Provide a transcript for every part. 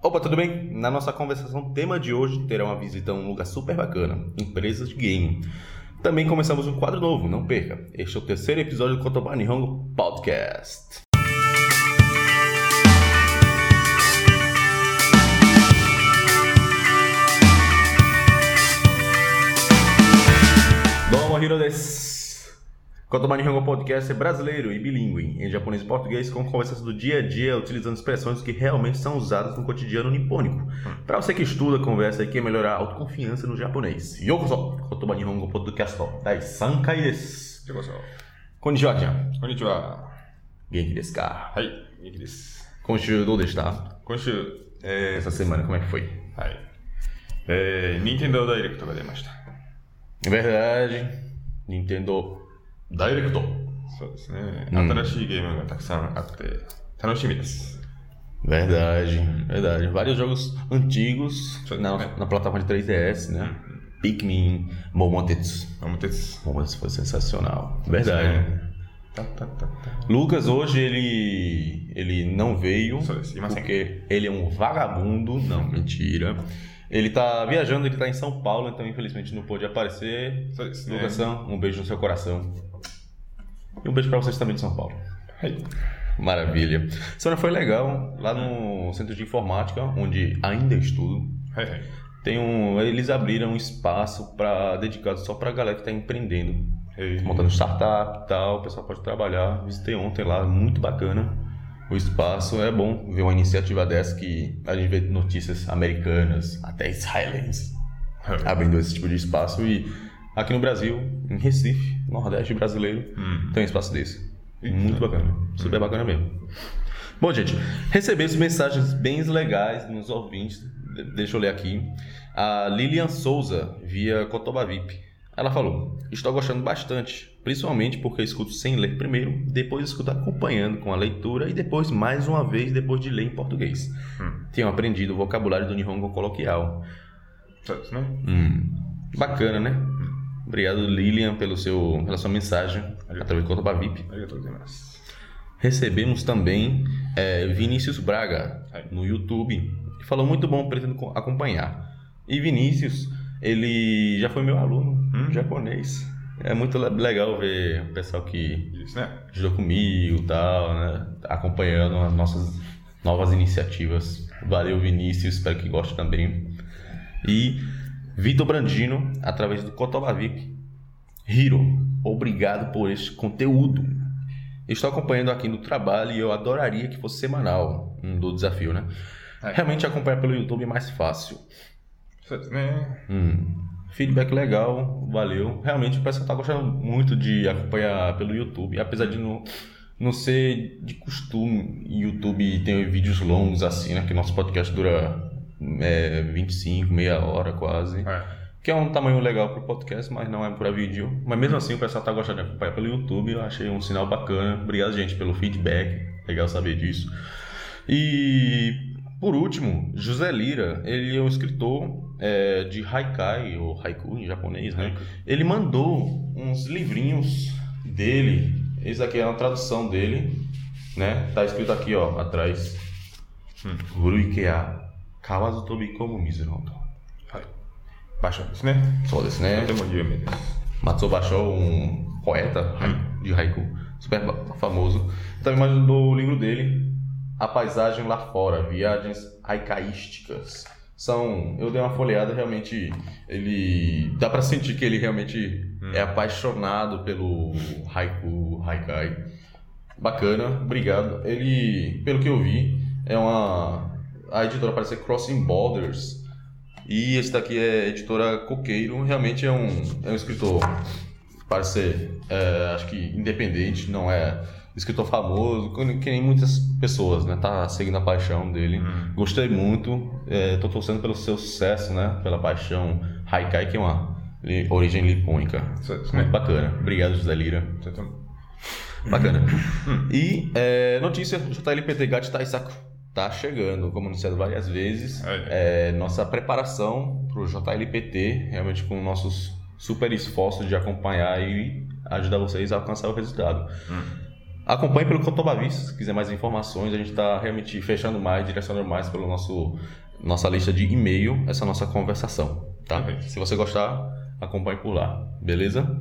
Opa, tudo bem? Na nossa conversação, tema de hoje terá uma visita a um lugar super bacana, empresas de game. Também começamos um quadro novo, não perca. Este é o terceiro episódio do Kotoba Nihongo Podcast. Domo Hiro desu. Kotoba Nihongo Podcast é brasileiro e bilíngue, em japonês e português, com conversas do dia a dia, utilizando expressões que realmente são usadas no cotidiano nipônico. Para você que estuda, conversa e quer melhorar a autoconfiança no japonês. Yokoso! Kotoba Nihongo Podcast Dai Sankai desu. ようこそ。 Konnichiwa, chan. こんにちは。 Genki desu ka? はい、元気です。 Konshu do deshita? 今週、え Essa semana, como é que foi? ー、はい。えー、任天堂ダイレクトが出ました。 É verdade, Nintendo Direct. そうですね。うん新しいゲームがたくさんあって、楽しみです。 Verdade, verdade. Vários jogos antigos Sim, na, né? na plataforma de 3DS, né? Pikmin, Momotetsu. 桃鉄。 Momotetsu foi sensacional. Verdade. たったったった。 Lucas hoje ele ele não veio Só isso, e Marcelo? porque ele é um vagabundo, não, mentira. Ele tá viajando, ele tá em São Paulo, então infelizmente não pôde aparecer. Sim. Lucasão, um beijo no seu coração. E um beijo para vocês também de São Paulo. Maravilha. Sônia, foi legal, lá no centro de informática, onde ainda estudo. Tem um, eles abriram um espaço para dedicado só para a galera que está empreendendo, montando startup e tal. O pessoal pode trabalhar. Visitei ontem lá, muito bacana o espaço, é bom ver uma iniciativa dessa que a gente vê notícias americanas, até israelenses, é. abrindo esse tipo de espaço. E aqui no Brasil, em Recife, Nordeste brasileiro, hum. tem um espaço desse. Muito bacana. Super hum. bacana mesmo. Bom, gente, recebemos mensagens bem legais nos ouvintes. Deixa eu ler aqui. A Lilian Souza, via Cotoba VIP. Ela falou: Estou gostando bastante, principalmente porque escuto sem ler primeiro, depois escuto acompanhando com a leitura e depois mais uma vez depois de ler em português. Hum. Tenho aprendido o vocabulário do Nihongo coloquial. Certo, né? Hum. Bacana, né? Hum. Obrigado, Lilian, pelo seu, pela sua mensagem Arigato. através do Cotopa VIP. Recebemos também é, Vinícius Braga no YouTube. Falou muito bom, pretendo acompanhar. E Vinícius ele já foi meu aluno, hum. japonês. É muito legal ver o pessoal que Isso, né? comigo e tal, né? Acompanhando as nossas novas iniciativas. Valeu, Vinícius, espero que goste também. E Vitor Brandino, através do Cotovavip. Hiro, obrigado por este conteúdo. Estou acompanhando aqui no trabalho e eu adoraria que fosse semanal, um do desafio, né? É. Realmente acompanhar pelo YouTube é mais fácil. Né? Hum. Feedback legal, valeu. Realmente o pessoal tá gostando muito de acompanhar pelo YouTube, apesar de não, não ser de costume YouTube tem vídeos longos assim, né? Que nosso podcast dura é, 25, meia hora quase. É. Que é um tamanho legal para o podcast, mas não é para vídeo. Mas mesmo assim o pessoal tá gostando de acompanhar pelo YouTube, eu achei um sinal bacana. Obrigado, gente, pelo feedback. Legal saber disso. E por último, José Lira, ele é um escritor é, de haikai, ou haiku em japonês, né? Ele mandou uns livrinhos dele. Esse aqui é uma tradução dele, né? Tá escrito aqui, ó, atrás. Guruikea Kawazu como Mizunoto. Baixou isso, né? Só isso, né? Matsuo baixou um poeta de haiku, super famoso. Então, Também mandou o livro dele, A Paisagem Lá Fora, Viagens Haikaísticas. São, eu dei uma folheada, realmente, ele, dá pra sentir que ele realmente é apaixonado pelo haiku, haikai. Bacana, obrigado. Ele, pelo que eu vi, é uma, a editora parece ser Crossing Borders, e esse daqui é a editora Coqueiro, realmente é um, é um escritor, parece ser, é, acho que independente, não é escritor famoso, que nem muitas pessoas, né? Tá seguindo a paixão dele. Hum. Gostei muito, é, tô torcendo pelo seu sucesso, né? Pela paixão Haikai, que é uma origem lipônica. Certo. Muito bacana. Obrigado, José Lira. Certo. Bacana. e é, notícia, JLPT Gat Taisaku tá chegando, como anunciado várias vezes. É, nossa preparação para o JLPT, realmente com nossos super esforços de acompanhar e ajudar vocês a alcançar o resultado. Hum. Acompanhe pelo Cotobavis, se quiser mais informações. A gente está realmente fechando mais, direcionando mais pelo nosso nossa lista de e-mail essa nossa conversação, tá? Uhum. Se você gostar, acompanhe por lá, beleza?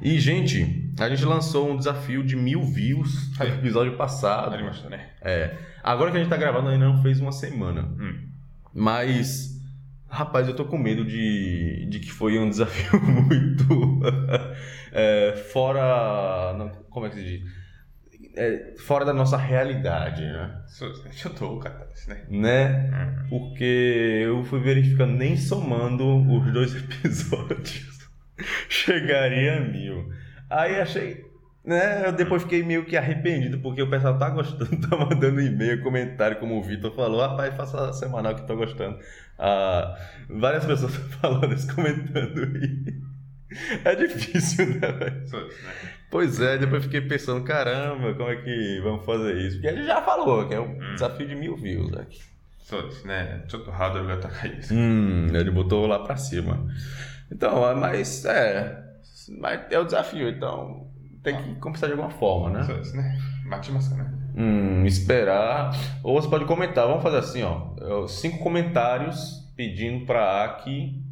E, gente, a gente lançou um desafio de mil views no episódio passado. É. Agora que a gente tá gravando, ainda não fez uma semana. Mas, rapaz, eu tô com medo de, de que foi um desafio muito. é, fora. Não, como é que se diz? é fora da nossa realidade, né? Eu tô catarse, né? Né? Uhum. Porque eu fui verificando, nem somando os dois episódios, chegaria a mil. Aí achei, né? Eu depois fiquei meio que arrependido, porque o pessoal tá gostando, tá mandando e-mail, comentário, como o Vitor falou, rapaz, faça a semanal que tô gostando. Ah, várias pessoas falando isso, comentando e... É difícil, né? Isso, né? Pois é, depois fiquei pensando, caramba, como é que vamos fazer isso? Porque ele já falou que é um hum. desafio de mil views aqui. Todos, né? Todo errado vai atacar isso. Hum, ele botou lá pra cima. Então, é mas é. Mas é o desafio, então tem que ah. começar de alguma forma, né? Todos, né? Mate maçã, né? Hum, esperar. Ou você pode comentar, vamos fazer assim, ó. Cinco comentários pedindo pra Aki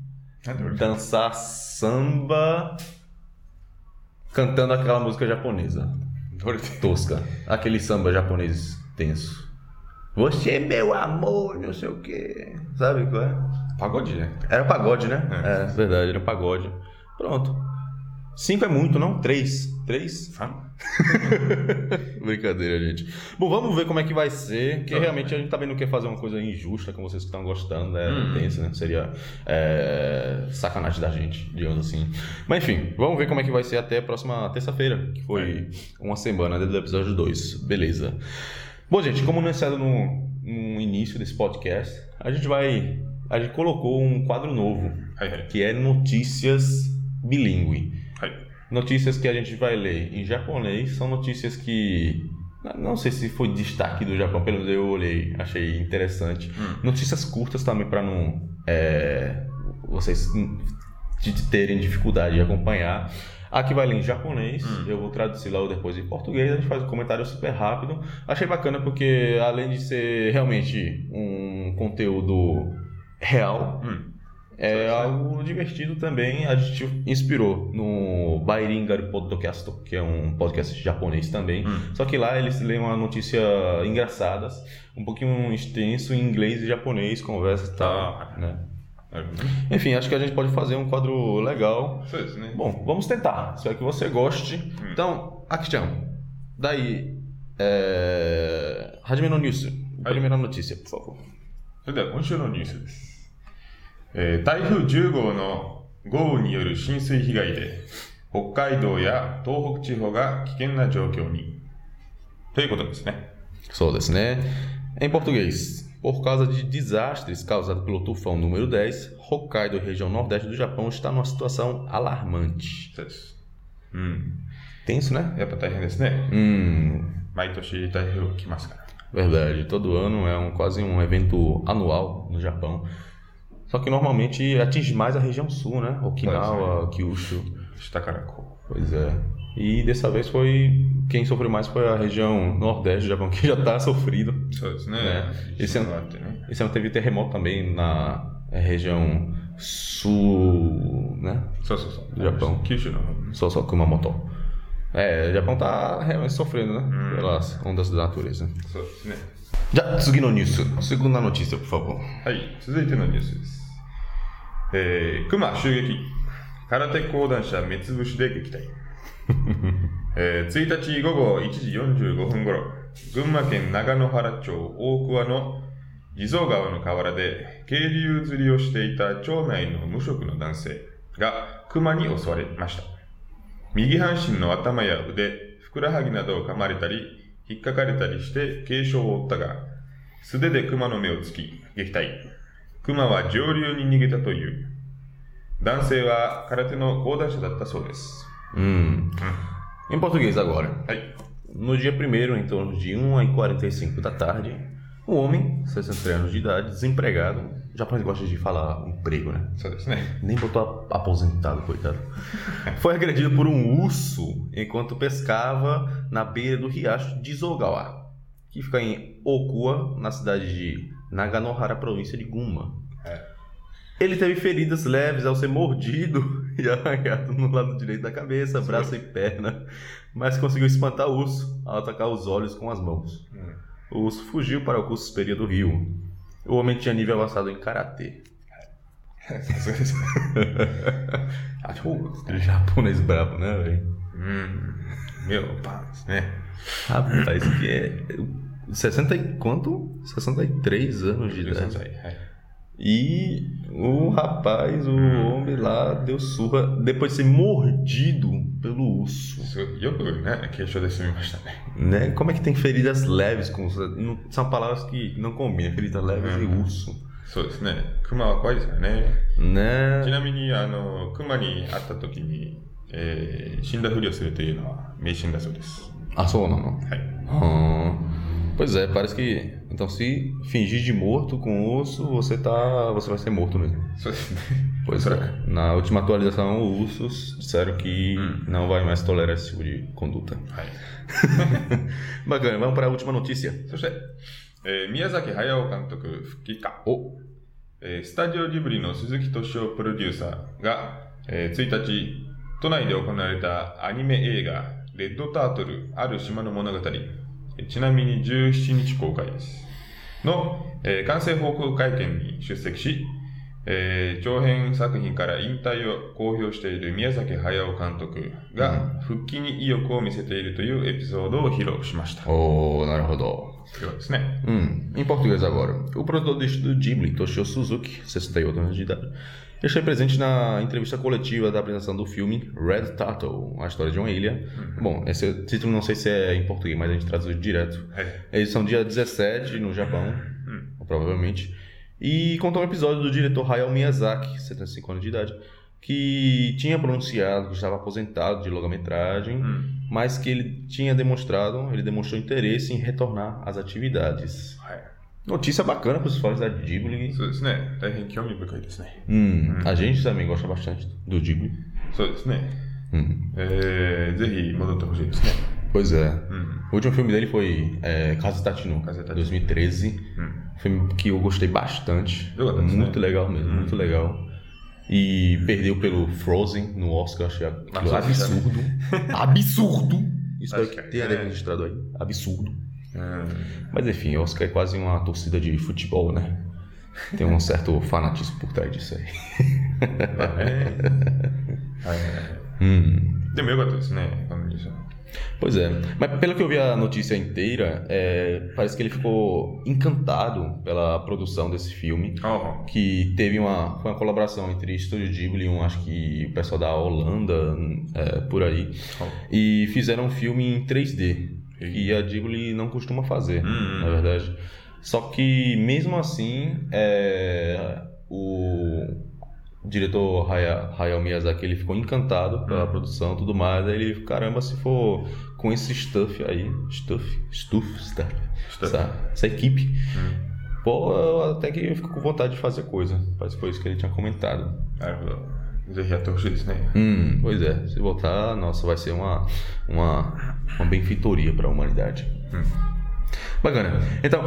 é dançar samba cantando aquela música japonesa. Tosca. Aquele samba japonês tenso. Você é meu amor, não sei o quê. Sabe qual é? Pagode, né? Era pagode, né? É, é verdade, era um pagode. Pronto. Cinco é muito, não? Três. Três? Ah. Brincadeira, gente. Bom, vamos ver como é que vai ser, porque tá. realmente a gente tá também não quer fazer uma coisa injusta com vocês que estão gostando, é hum. Intenso, né? Seria é, sacanagem da gente, digamos assim. Mas enfim, vamos ver como é que vai ser até a próxima terça-feira, que foi é. uma semana né, do episódio 2. Beleza. Bom, gente, como anunciado é no, no início desse podcast, a gente vai. A gente colocou um quadro novo, é. que é Notícias Bilingue. Notícias que a gente vai ler em japonês são notícias que não sei se foi destaque do Japão, pelo menos eu olhei, achei interessante. Hum. Notícias curtas também para não é, vocês terem dificuldade de acompanhar. Aqui vai ler em japonês, hum. eu vou traduzir logo depois em português, a gente faz um comentário super rápido. Achei bacana porque além de ser realmente um conteúdo real, hum é Certo. algo divertido também. A gente inspirou no Bairingar Podcast, que é um podcast japonês também. Hum. Só que lá eles leem uma notícia engraçadas, um pouquinho extenso em inglês e japonês, conversa e tal. Ah. Né? なるほどね。 Enfim, acho que a gente pode fazer um quadro legal. そうですね。 Bom, vamos tentar. Espero que você goste. Hum. Então, Aki-chan, daí. É... Hajime no News. Primeira notícia, por favor. それでは今週のニュースです。 えー台風10号の豪雨による浸水被害で、北海道や東北地方が危険な状況に。ということですね。 Só desse, né? Em português, por causa de desastres causados pelo tufão número 10, Hokkaido, região nordeste do Japão, está numa situação alarmante. そうです。うん。 Tenso, né? やっぱ大変ですね。 Hum, 毎年台風来ますから。 verdade. Todo ano é um, quase um evento anual no Japão. Só que normalmente atinge mais a região sul, né? Okinawa, Kyushu. 下からこ Pois é. E dessa vez foi. Quem sofreu mais foi a região nordeste do Japão, que já está sofrido. う。そうですねね。地震があってね。 Esse ano teve terremoto também na região sul, né? そうそうそう。 Japão. 九州の方ね Só só Kumamoto. É, o Japão tá realmente sofrendo, né? Hum. Pelas ondas da natureza. そうですね。 Já, seguindo nisso, segunda notícia, por favor. はい、続いてのニュースです。 えー、熊襲撃。空手講談者目つぶしで撃退。えー、1日午後1時45分頃、群馬県長野原町大桑の地蔵川の河原で渓流釣りをしていた町内の無職の男性が熊に襲われました。右半身の頭や腕、ふくらはぎなどを噛まれたり、引っかかれたりして軽傷を負ったが、素手で熊の目を突き、撃退。熊は上流に逃げたという。男性は空手の講談者だったそうです。 Hum. Em português agora. はい。 No dia 1 em torno de 1h45 da tarde, Um homem, 63 anos de idade, desempregado. O japonês gosta de falar emprego, né? そうですね。 Nem botou a- aposentado, coitado. Foi agredido por um urso enquanto pescava na beira do riacho de Zogawa, que fica em Okua, na cidade de Naganohara, província de Guma. É. Ele teve feridas leves ao ser mordido e arranhado no lado direito da cabeça, Sim. braço e perna, mas conseguiu espantar o urso ao atacar os olhos com as mãos. Hum. O urso fugiu para o curso superior do rio. O homem tinha nível avançado em karatê. É. Né? Japonês brabo, né, velho? Hum, meu pai, né? Rapaz, isso aqui é 60 e quanto? 63 anos de 13 idade. 歳。はい。 E o rapaz, o homem lá, deu surra depois de ser mordido pelo urso. すごいよくね、軽症で済みましたね。 Né? Como é que tem feridas leves com. não- São palavras que não combinam, feridas leves e Uhum. urso. そうですね。熊は怖いですよね。ち Né? なみに、あの、熊に会った時に、えー死んだふりをするというのは迷信だそうです。 Ah, sou não, não. はい。 Ah, pois é, parece que. Então, se fingir de morto com o urso, você tá. Você vai ser morto mesmo. そうですね。 Pois Será é. Na última atualização, os ursos disseram que Hum. não vai mais tolerar esse tipo de conduta. はい。 Bacana, vamos para a última notícia. そして、えー宮崎駿監督復帰か。 Oh, えースタジオジブリの鈴木敏夫プロデューサーが、えー1日、都内で行われたアニメ映画、レッドタートル、ある島の物語、えー ちなみに17日公開です。の、えー完成報告会見に出席し、えー長編作品から引退を公表している宮崎駿監督が復帰に意欲を見せているというエピソードを披露しました。oh, naruhodo. それはです né? Hum, em português agora. O produtor do estúdio Ghibli, Toshio Suzuki, 68 anos de idade, esteve presente na entrevista coletiva da apresentação do filme Red Turtle, a história de uma ilha. Uhum. Bom, esse título não sei se é em português, mas a gente traduz direto. É. Eles são dia 17 no Japão, uhum. provavelmente. E contou um episódio do diretor Hayao Miyazaki, 75 anos de idade, que tinha pronunciado que estava aposentado de longa-metragem, hum. mas que ele tinha demonstrado, ele demonstrou interesse em retornar às atividades. Notícia bacana para os fãs da Ghibli. Né? Hum, hum, a gente também gosta bastante do Ghibli. Né? Hum. É, Pois é. Hum. O último filme dele foi é, Casa Tatinu, 2013. Hum. Filme que eu gostei bastante. Eu muito né? legal mesmo, hum. muito legal. E perdeu pelo Frozen no Oscar, achei absurdo. absurdo! Isso daqui tem é. registrado aí. Absurdo. Mas enfim, Oscar é quase uma torcida de futebol, né? Tem um certo fanatismo por trás disso aí. É. É. Hum. o meu, né? Como. Pois é. Mas pelo que eu vi a notícia inteira, é, parece que ele ficou encantado pela produção desse filme, que teve uma, uma colaboração entre Estúdio Ghibli, um, acho que o pessoal da Holanda, é, por aí, e fizeram um filme em 3D, e a Ghibli não costuma fazer, na verdade. Só que, mesmo assim, é, o o diretor Haya, Hayao Miyazaki ele ficou encantado pela uhum. produção e tudo mais. Aí ele, caramba, se for com esse stuff aí, stuff, stuff, stuff, stuff. Essa, essa, equipe, uhum. pô, eu até que fico com vontade de fazer coisa. Parece que foi isso que ele tinha comentado. Os né? Hum, pois é, se voltar, nossa, vai ser uma, uma, uma benfeitoria para a humanidade. Hum. Bacana. Então,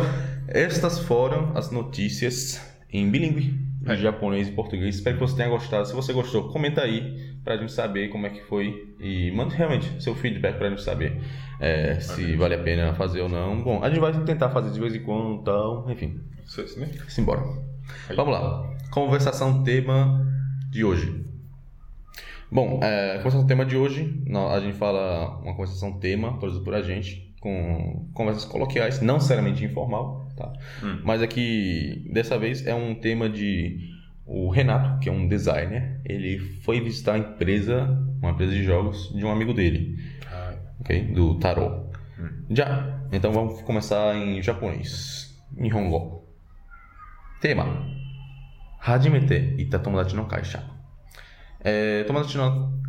estas foram as notícias em bilíngue de japonês e português. Espero que você tenha gostado. Se você gostou, comenta aí pra gente saber como é que foi e manda realmente seu feedback pra gente saber é, se vale a pena fazer ou não. Bom, a gente vai tentar fazer de vez em quando, então, enfim. Isso, isso, né? Simbora. Aí. Vamos lá. Conversação tema de hoje. Bom, é, conversação tema de hoje, a gente fala uma conversação tema produzido por a gente com conversas coloquiais, não seriamente informal Tá? Hum. Mas aqui, dessa vez, é um tema de. O Renato, que é um designer, ele foi visitar a empresa, uma empresa de jogos, de um amigo dele. Ah. Ok? Do Tarô. Hum. Já! Então vamos começar em japonês. Em Hongo. Tema. Hajimete ita tomodachi no kaisha. É, tomodachi no...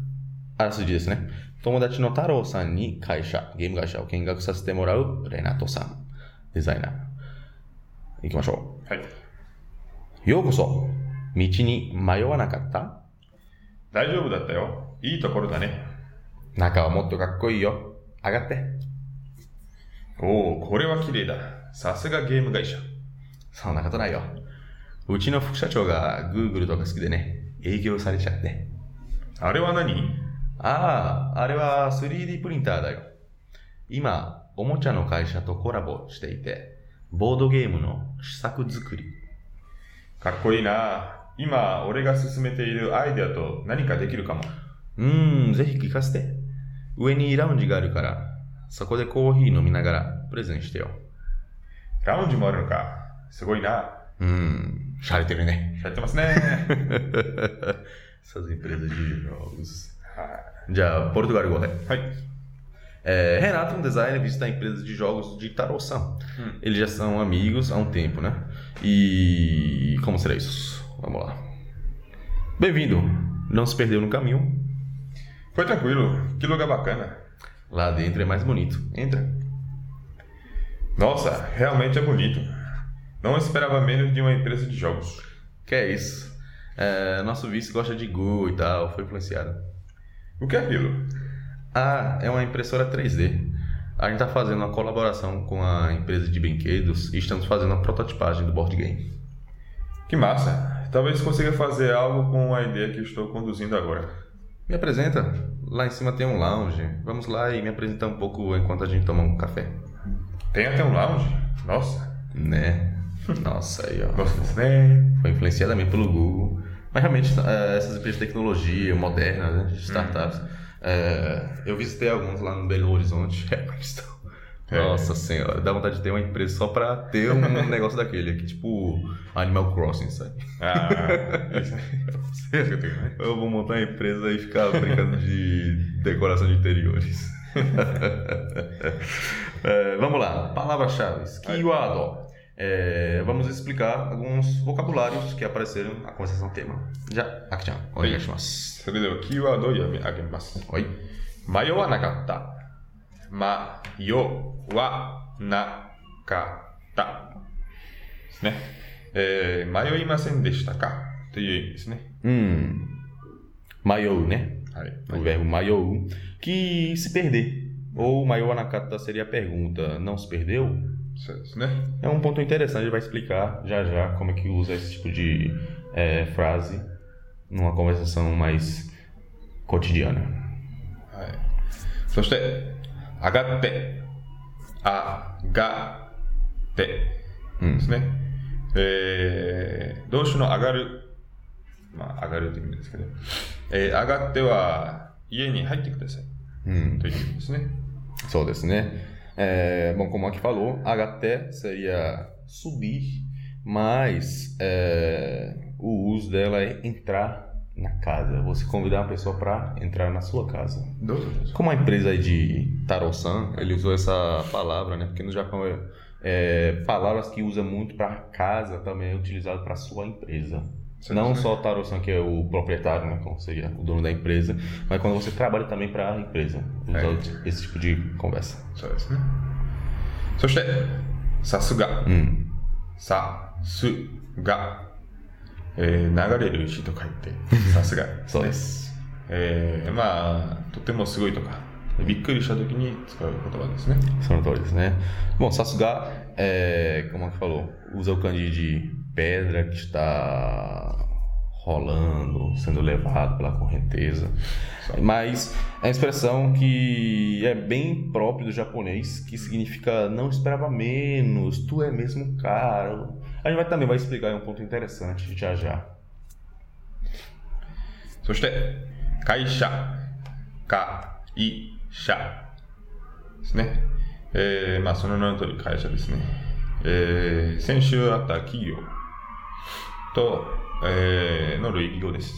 Arasu desu, né? designer." 行きましょはい。う。ようこそ。道に迷わなかった？大丈夫だったよ。いいところだね。中はもっとかっこいいよ。上がって。おお、これは綺麗だ。さすがゲーム会社。そんなことないよ。うちの副社長が Google とか好きでね、営業されちゃって。あれは何？ああ、あれは 3D プリンターだよ。今、おもちゃの会社とコラボしていて、ボードゲームの試作作り。かっこいいな。今、俺が進めているアイデアと何かできるかも。うーん、ぜひ聞かせて。上にラウンジがあるから、そこでコーヒー飲みながらプレゼンしてよ。ラウンジもあるのか。すごいな。うーん、洒落てるね。やってますね。Essas empresas de jogos. は Já, Portugal igual, né? い。はい。É, Renato, um designer, visita a empresa de jogos de Tarosan. Hum. Eles já são amigos há um tempo, né? E como será isso? Vamos lá. Bem-vindo. Não se perdeu no caminho. Foi tranquilo. Que lugar bacana. Lá dentro é mais bonito. Entra. Nossa, realmente é bonito. Não esperava menos de uma empresa de jogos. Que é isso? É, nosso vice gosta de Google e tal, foi influenciado. O que é aquilo? Ah, é uma impressora 3D. A gente está fazendo uma colaboração com a empresa de brinquedos e estamos fazendo a prototipagem do board game. Que massa. Talvez consiga fazer algo com a ideia que estou conduzindo agora. Me apresenta. Lá em cima tem um lounge. Vamos lá e me apresentar um pouco enquanto a gente toma um café. Tem até um lounge? Nossa. Né? Nossa, aí ó. Gosto disso, né? Foi influenciada também pelo Google. Mas realmente, é, essas empresas de tecnologia modernas, né, startups, é, eu visitei alguns lá no Belo Horizonte. É, mas estão- É. Nossa senhora, dá vontade de ter uma empresa só pra ter um negócio daquele aqui, tipo Animal Crossing, sabe? Ah, que eu tenho, né? Eu vou montar uma empresa e ficar brincando de decoração de interiores. É, vamos lá, palavras-chave. Kiwado. É, vamos explicar alguns vocabulários que apareceram na conversação tema. Já, Aki-chan, onegaishimasu. それではキーワードを読み上げます。 Oi. 迷わなかった。迷わなかった。ですね。えー、迷いませんでしたかという意味ですね。 Hum. Mayou, né? はい。 O verbo mayou, que se perder. Ou mayou anakata seria a pergunta, não se perdeu? そうですね。É um ponto interessante, ele vai explicar já já como é que usa esse tipo de é, frase numa conversação mais cotidiana. はい。そして、上がって、あがってうんですね。えー、動詞の上がる、まあ、上がるという意味ですけど、えー、上がっては家に入ってください Hum, という意味ですね。só desse, né? É, bom, como a que falou, HT seria subir, mas é, o uso dela é entrar na casa. Você convidar uma pessoa para entrar na sua casa. Como a empresa de Taro-san, ele usou essa palavra, né? Porque no Japão é, é palavras que usa muito para casa também é utilizado para sua empresa. Sim, Não sim. só o Taro-san, que é o proprietário, né? Como seria o dono da empresa, mas quando você trabalha também para a empresa. Usa É. esse tipo de conversa. そうですね。そして、さすが、 Hum. さすが、えー、流れる石と書いて、さすが。 Só isso. えー、まあ、とてもすごいとか、びっくりしたときに使う言葉ですね。 São notórios, né? Bom, Sasuga, é, como é que falou? Usa o kanji de pedra que está rolando, sendo levado pela correnteza. Mas é uma expressão que é bem própria do japonês, que significa não esperava menos, tu é mesmo caro. A gente vai, também vai explicar um ponto interessante já já. そして、会社、会社ですね。えー、まあ、その名の通り会社ですね。えー、先週あった企業 と、えー、の類義語です。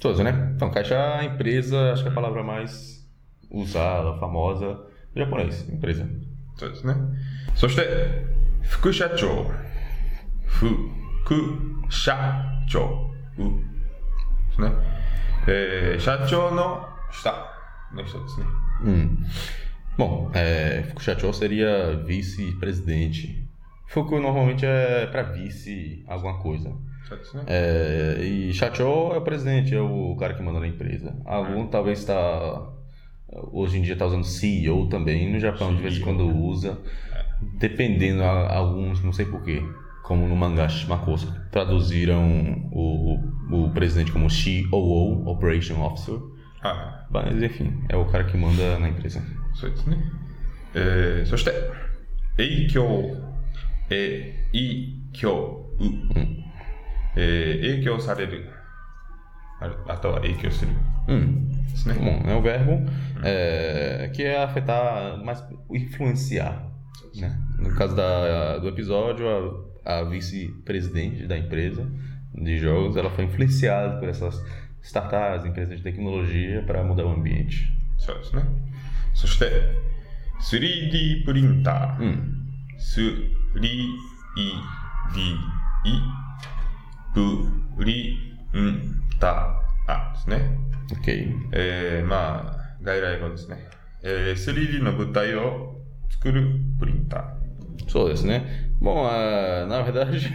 Todos, né? Então, caixa é a empresa, acho que é a palavra mais usada, famosa do japonês, empresa. そうですね。そして、副社長、副社長、うですね。えー、社長の下の人ですね。 Hum. Bom, é, Fukushachou seria vice-presidente. Fuku normalmente é para vice alguma coisa. そうですね。 É, e Chacho é o presidente, é o cara que manda na empresa. Algum talvez está. Hoje em dia está usando CEO também. No Japão, de vez em quando usa. Dependendo, a- alguns, não sei porquê. Como no mangá Shimakoso, traduziram o, o presidente como COO, Operation Officer. は Mas enfim, é o cara que manda na empresa. い。そうですね。えー、そして、影響、 えいきょう、うんえー、影響されるあとは影響する、うん、ですね。Bom, é o verbo que é afetar, mas influenciar. Né? No caso da, do episódio, a, a vice-presidente da empresa de jogos, ela foi influenciada por essas startups, empresas de tecnologia para mudar o ambiente. そうですね。そして 3D プリンター。うんHum, 3D プリンターですね。 ok. えー、まあ、外来語ですね。えー、3D の物体を作るプリンタ Só isso, né? Bom, ah, na verdade,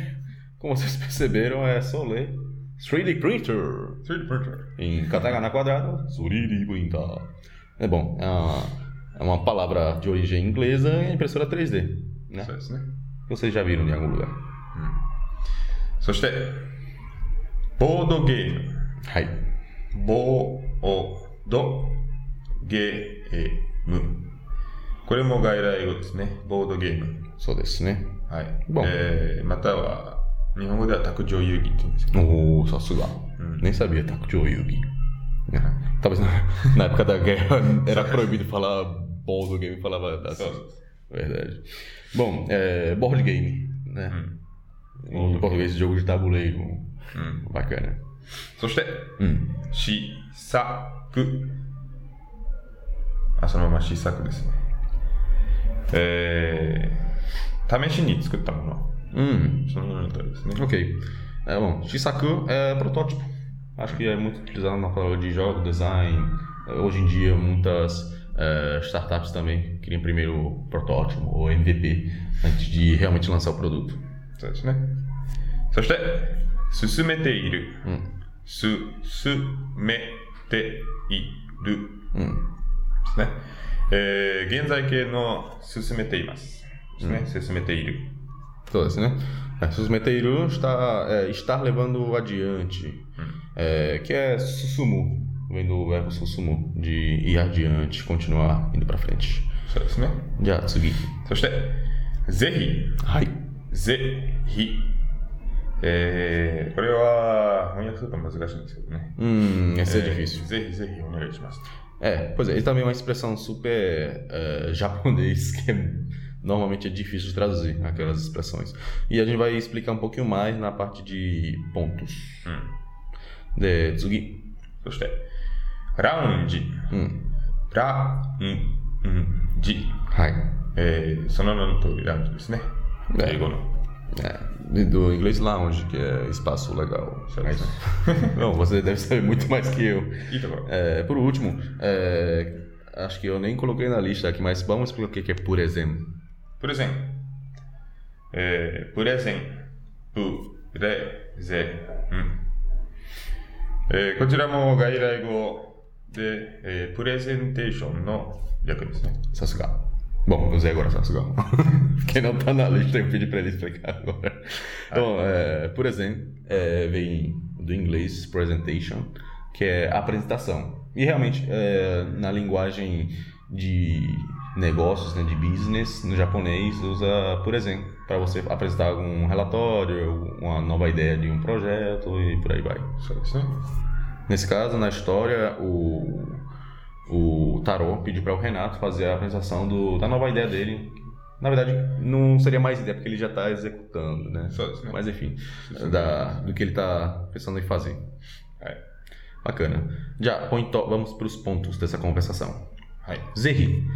como vocês perceberam, é só ler 3D Printer. ー。3D プリンター。 Em katakana quadrado, 3D Printer. É bom, é uma, é uma palavra de origem inglesa e impressora 3D, ね。そうですね。ビー。うん。そして、ボードゲーム。はい。ボードゲーム。これも外来語ですね。ボードゲーム。そうですね。はい。えー、または、日本語では卓上遊戯って言うんですけど。おおさすが。うん、ねさびは卓上遊戯。多分 Tapi, nah, kata kayak, era prohibido. Só. Verdade. Bom, é, board game, né? Em português, jogo de tabuleiro. Bacana. そして、 Hum. 試作。あ、そのまま試作ですね。えー、試しに作ったもの。 Hum. そのような通りですね。 Ok. É, bom, Shisaku é protótipo. Acho que é muito utilizado na palavra de jogo, design. Hoje em dia, muitas eh, startups também criam primeiro o protótipo ou MVP antes de realmente lançar o produto. そうですね。そして、進めている。 Hum. 進めている。 Hum. ですね。えー、現在形の進めています。ですね。進めている。 Todas, né? É, Susmeteiru está, é, estar levando adiante, é, que é susumu, vem do verbo susumu, de ir adiante, continuar, indo pra frente. そうですね。 Já, tsugi. そして、ぜひ、 Hai. ぜひ。えー、これは翻訳すると難しいんですけどね。 Hum, esse é えー difícil. ぜひぜひお願いします。 É, pois é, ele também é uma expressão super é, japonês, que é- normalmente é difícil de traduzir aquelas expressões. E a gente vai explicar um pouquinho mais na parte de pontos. うん。 De tsugi. そして、 ラウンジ、うん、ラウンジ、はいえー、その名の通りラウンジですね、é. Hum. é. Do inglês lounge, que é espaço legal. Mas, não, você deve saber muito mais que eu. Então, é, por último, é, acho que eu nem coloquei na lista aqui, mas vamos explicar o que é por exemplo. Por exemplo. É, por exemplo. Por exemplo. Hum. É, えー、こちらも外来語で、えー、プレゼンテーションの略ですね。 Sasuga. Bom, eu usei agora Sasuga. Quem não tá na lista, eu pedi pra ele explicar agora. Bom, é, por exemplo, é, vem do inglês presentation, que é apresentação. E realmente, é, na linguagem de negócios, né, de business, no japonês, usa por exemplo, para você apresentar algum relatório, uma nova ideia de um projeto e por aí vai. そうですね。 Nesse caso, na história, o, o Tarô pediu para o Renato fazer a apresentação do, da nova ideia dele. Na verdade, não seria mais ideia, porque ele já está executando, né? Só isso, né? Mas enfim, da, do que ele está pensando em fazer. É. Bacana. Já, ponto, vamos para os pontos dessa conversação. É. Zerri.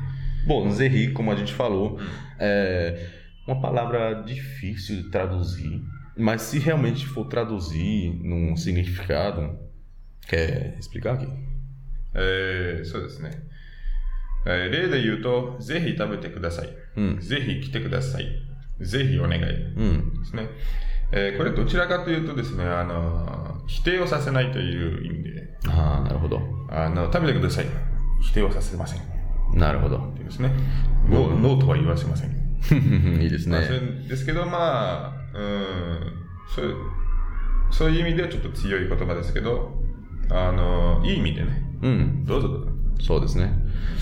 Bom, Zerri, como a gente falou, é uma palavra difícil de traduzir, mas se realmente for traduzir num significado, quer explicar aqui? えー、そうですね。えー、例で言うと、ぜひ食べてください。うんぜひ来てください。ぜひお願いでうん。すね。えーこれどちらかというとですね、あの、否定をさせないという意味で、ああ、なるほど。あの、食べてください。否定をさせません。なるほど。ですね。ノーノーとは言わせません。いいですまあ、ですけど、まあ、うん、そういう、そういう意味ではちょっと強い言葉ですけど、あの、いい意味でね、Hum, どうぞどうぞ。 só das, né?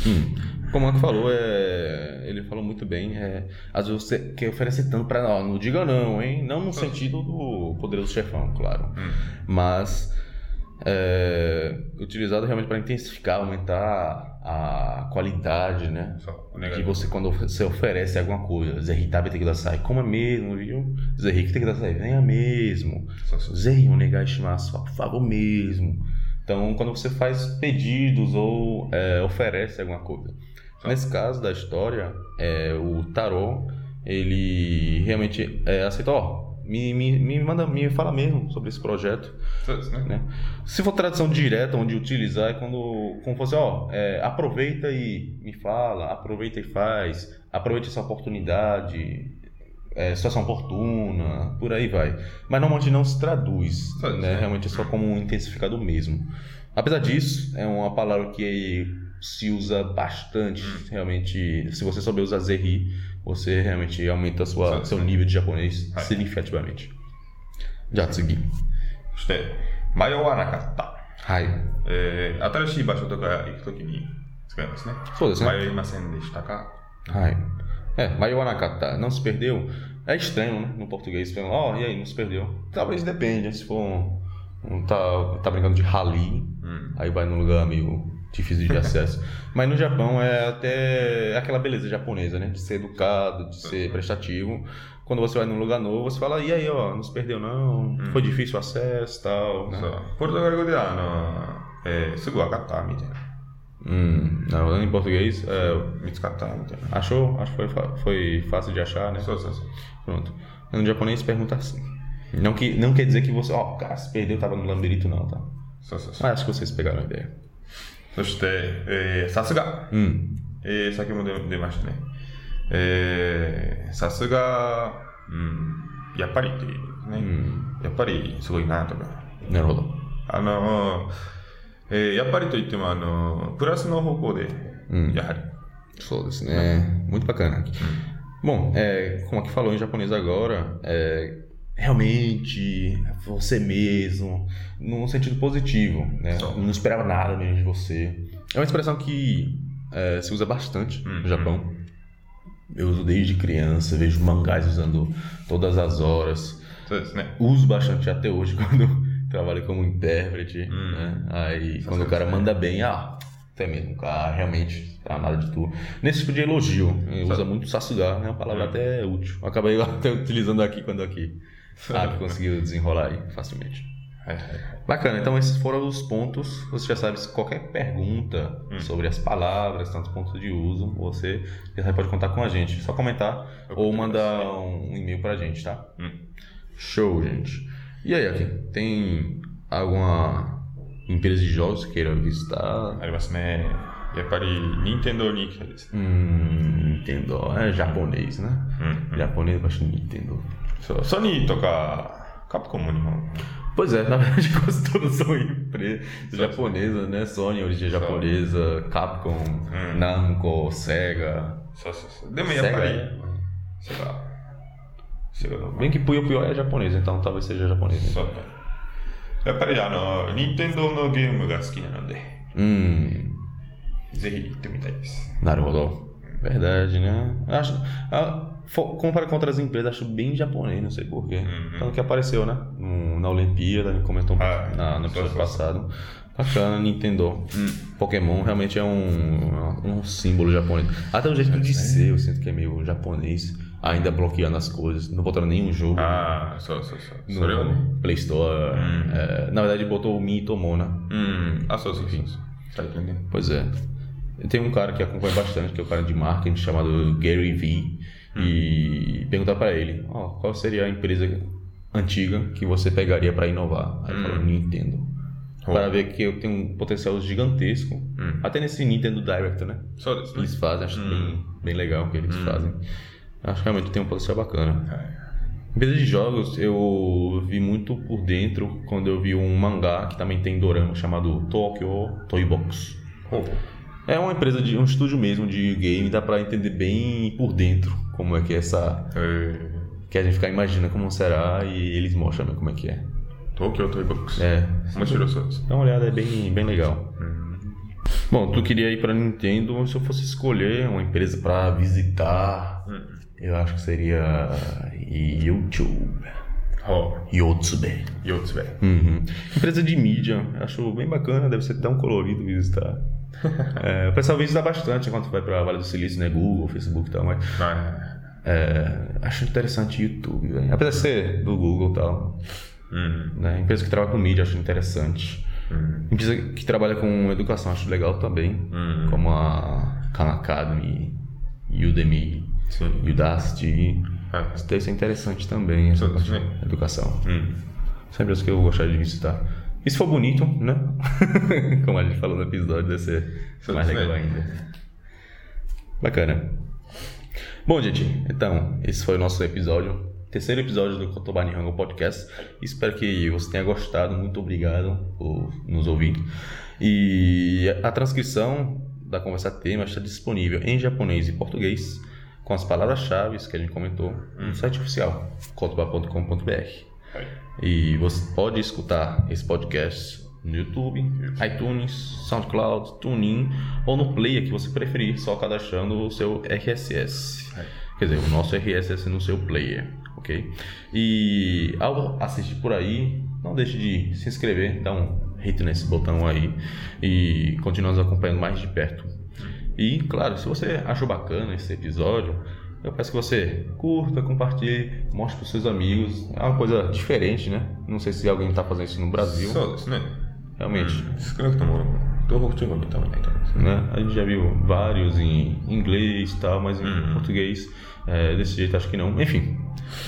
Hum. Como o Marco falou, é... ele falou muito bem. É... Às vezes você quer oferecer tanto pra. Ó, não diga não, hein? Não no sentido do poderoso chefão, claro. Hum. Mas é... utilizado realmente para intensificar, aumentar a qualidade, né? そう、お願い Que você, quando você oferece alguma coisa, Zerritabe tem que dar sai, coma mesmo, viu? Zerrique tem que dar sai, venha mesmo. そうそう。 Zerri, negar estimaço, por favor mesmo. Então, quando você faz pedidos ou é, oferece alguma coisa. Tá. Nesse caso da história, é, o tarô, ele realmente é, aceitou, ó, me, me, me manda, me fala mesmo sobre esse projeto. Né? Né? Se for tradução direta, onde utilizar, é quando, como fosse, ó, é, aproveita e me fala, aproveita e faz, aproveita essa oportunidade, é, situação oportuna, por aí vai. Mas normalmente não se traduz, Sim, né? sim. Realmente é só como um intensificador mesmo. Apesar disso, é uma palavra que se usa bastante, realmente, se você souber usar zerri, você realmente aumenta a sua, Sim, seu sim. nível de japonês Sim. significativamente. Jatsugi. そして、迷わなかった。 Hai. えー新しい場所とか行くときに使いますね。そうですね。迷いませんでしたか Ai. é, Maiwanakata, não se perdeu? É estranho, né? No português, ó, oh, e aí, não se perdeu? Talvez depende, se for um, um tá, tá brincando de rally, hum. aí vai num lugar meio difícil de acesso. Mas no Japão é até é aquela beleza japonesa, né? De ser educado, de ser prestativo. Quando você vai num lugar novo, você fala, e aí, ó, não se perdeu não, foi difícil o acesso e tal. Né? Portugal é, suguakata, Hum, não, em português, é, 見つかったみたいな。 achou? Acho que foi, fa- foi fácil de achar, né? そうそうそう。 Pronto. No japonês pergunta assim. Não, que, não quer dizer que você, ó, o cara se perdeu, tava no labirinto, não, tá? そうそうそう。 Mas acho que vocês pegaram a ideia. そして、えーさすが。 Hum, えー先ほど出ましたね。えーさすが、うん、やっぱりっていうね。 hum, やっぱりすごいなとか。 Naruto. あの、 えーやっぱりといっても、あの、プラスの方向で、うんやはり。 Sou desse, né? Muito bacana. Bom, é, como aqui falou em japonês agora, é, realmente você mesmo, num sentido positivo, né? Só. Não esperava nada mesmo de você. É uma expressão que é, se usa bastante Hum, no Japão. Eu uso desde criança, vejo mangás usando todas as horas. そうですね。 uso bastante até hoje quando trabalho como intérprete, hum. né? Aí quando o cara manda bem, ah, até mesmo, cara, realmente, tá nada de tudo. Nesse tipo de elogio, usa muito sasugar, né? Uma palavra hum. até é útil. Acabei até utilizando aqui quando aqui. Sabe, ah, conseguiu desenrolar aí facilmente. Bacana, então esses foram os pontos. Você já sabe se qualquer pergunta hum. sobre as palavras, tantos pontos de uso, você já pode contar com a gente. Só comentar Eu ou mandar um e-mail pra gente, tá? Hum. Show, gente. E aí, aqui, tem alguma empresa de jogos que queira visitar? ありますね。やっぱり、任天堂に行きたいですね。 Hum, Nintendo. É japonês, né? うん、うん。 Japonês, bastante Nintendo. そう、ソニーとか、カプコンも日本。 Pois é, na verdade quase todas são empresas Só- japonesas, né? Sony, origem Só. japonesa, Capcom, Hum. Namco, Sega. そうそうそう。でもやっぱり、 Sega, セガ。セガの Bem que Puyo Puyo é japonês, então talvez seja japonês. né? そうやっぱりあの、任天堂のゲームが好きなので、 Hum, ぜひ行ってみたいです。 Naruto. Verdade, né? Acho, ah, fo- compara com outras empresas, acho bem japonês, não sei porquê. Uhum. Tanto que apareceu, né? No- na Olimpíada, ele comentou um pouco Ah, na, no só- episódio só- passado. Bacana, Nintendo. Hum. Pokémon realmente é um, um símbolo japonês. Até o jeito é de ser, eu sinto que é meio japonês. Ainda bloqueando as coisas, não botaram nenhum jogo. Ah, só, só, só. No Sorry. Né? Play Store. Hum. É, na verdade, botou o Mi Tomona. Né? Hum. Ah, só, só, Enfim. só. Tá entendendo? Pois é. Tem um cara que acompanha bastante, que é o um cara de marketing chamado Gary Vee. Hum. E perguntar para ele: oh, qual seria a empresa antiga que você pegaria para inovar? Aí hum. falou: Nintendo. Para ver que tem um potencial gigantesco. Hum. Até nesse Nintendo Direct, né? Só? Né? Eles fazem, acho hum. bem, bem legal o que eles hum. fazem. Acho que realmente tem um potencial bacana. É. Em vez de jogos, eu vi muito por dentro quando eu vi um mangá que também tem dorama chamado Tokyo Toy Box. Oh. É uma empresa de um estúdio mesmo de game, dá para entender bem por dentro como é que é essa é. que a gente fica imaginando como será e eles mostram como é que é. Tokyo Toy Box. É, Muito curioso. dá uma olhada, é bem, bem legal. Bom, tu queria ir pra Nintendo, se eu fosse escolher uma empresa pra visitar, eu acho que seria YouTube. Oh. Yotsube. Yotsube. Uhum. Empresa de mídia, eu acho bem bacana, deve ser tão colorido visitar. É, o pessoal visita bastante quando vai pra Vale do Silício, né? Google, Facebook e tal, mas Ah. é, acho interessante YouTube, velho. Apesar de ser do Google e tal. Hum. Né? Empresa que trabalha com mídia, acho interessante. Hum. Empresa que trabalha com educação, acho legal também. Hum. Como a Khan Academy, Udemy, Sim. Udacity. Ah. Isso deve ser interessante também, essa parte de educação. Hum. São empresas que eu gostaria de visitar. E se for bonito, né? Como a gente falou no episódio, deve ser mais legal ainda. Bacana. Bom, gente, então, esse foi o nosso episódio. Terceiro episódio do Kotobani Hango Podcast. Espero que você tenha gostado. Muito obrigado por nos ouvir. E a transcrição da conversa tema está disponível em japonês e português, com as palavras-chave que a gente comentou no site oficial, kotoba.com.br. E você pode escutar esse podcast no YouTube, iTunes, SoundCloud, TuneIn ou no player que você preferir, só cadastrando o seu RSS. Quer dizer, o nosso RSS no seu player, ok? E ao assistir por aí, não deixe de se inscrever, dá um hit nesse botão aí e continue nos acompanhando mais de perto. E claro, se você achou bacana esse episódio, eu peço que você curta, compartilhe, mostre para os seus amigos. É uma coisa diferente, né? Não sei se alguém está fazendo isso no Brasil. Só isso, né? Realmente. Hum, né? A gente já viu vários em inglês e tal, mas em hum. português é, desse jeito acho que não. Enfim,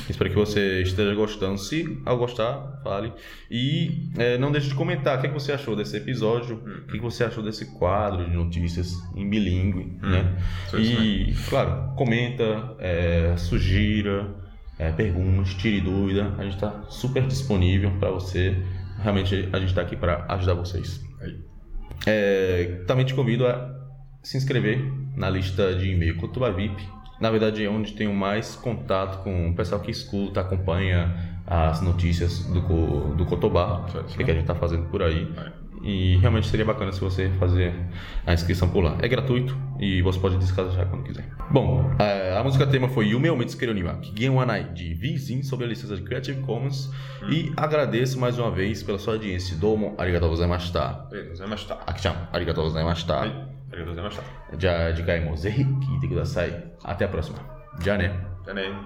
espero que você esteja gostando. Se ao gostar, fale. E é, não deixe de comentar o que, é que você achou desse episódio, o que, é que você achou desse quadro de notícias em bilíngue, né? Isso, isso, E, claro, comenta, é, sugira, é, pergunte, tire dúvida. A gente está super disponível para você. Realmente a gente está aqui para ajudar vocês. também te convido a se inscrever na lista de e-mail Cotuba VIP na verdade, é onde tenho mais contato com o pessoal que escuta, acompanha as notícias do, do Cotobá, que, que a gente está fazendo por aí. É. E realmente seria bacana se você fazer a inscrição por lá. É gratuito e você pode descarregar quando quiser. Bom, a, a música tema foi Yume Omits Keronima, Kigen Wanai, de Vizin, sobre a licença de Creative Commons. Hum. E agradeço mais uma vez pela sua audiência. Domo arigatou gozaimashita. Arigatou gozaimashita. Akichan, arigatou gozaimashita. はい。ありがとうございました。 Já, 次回もぜひ聴いてください。até a próxima. Já né? じゃあね。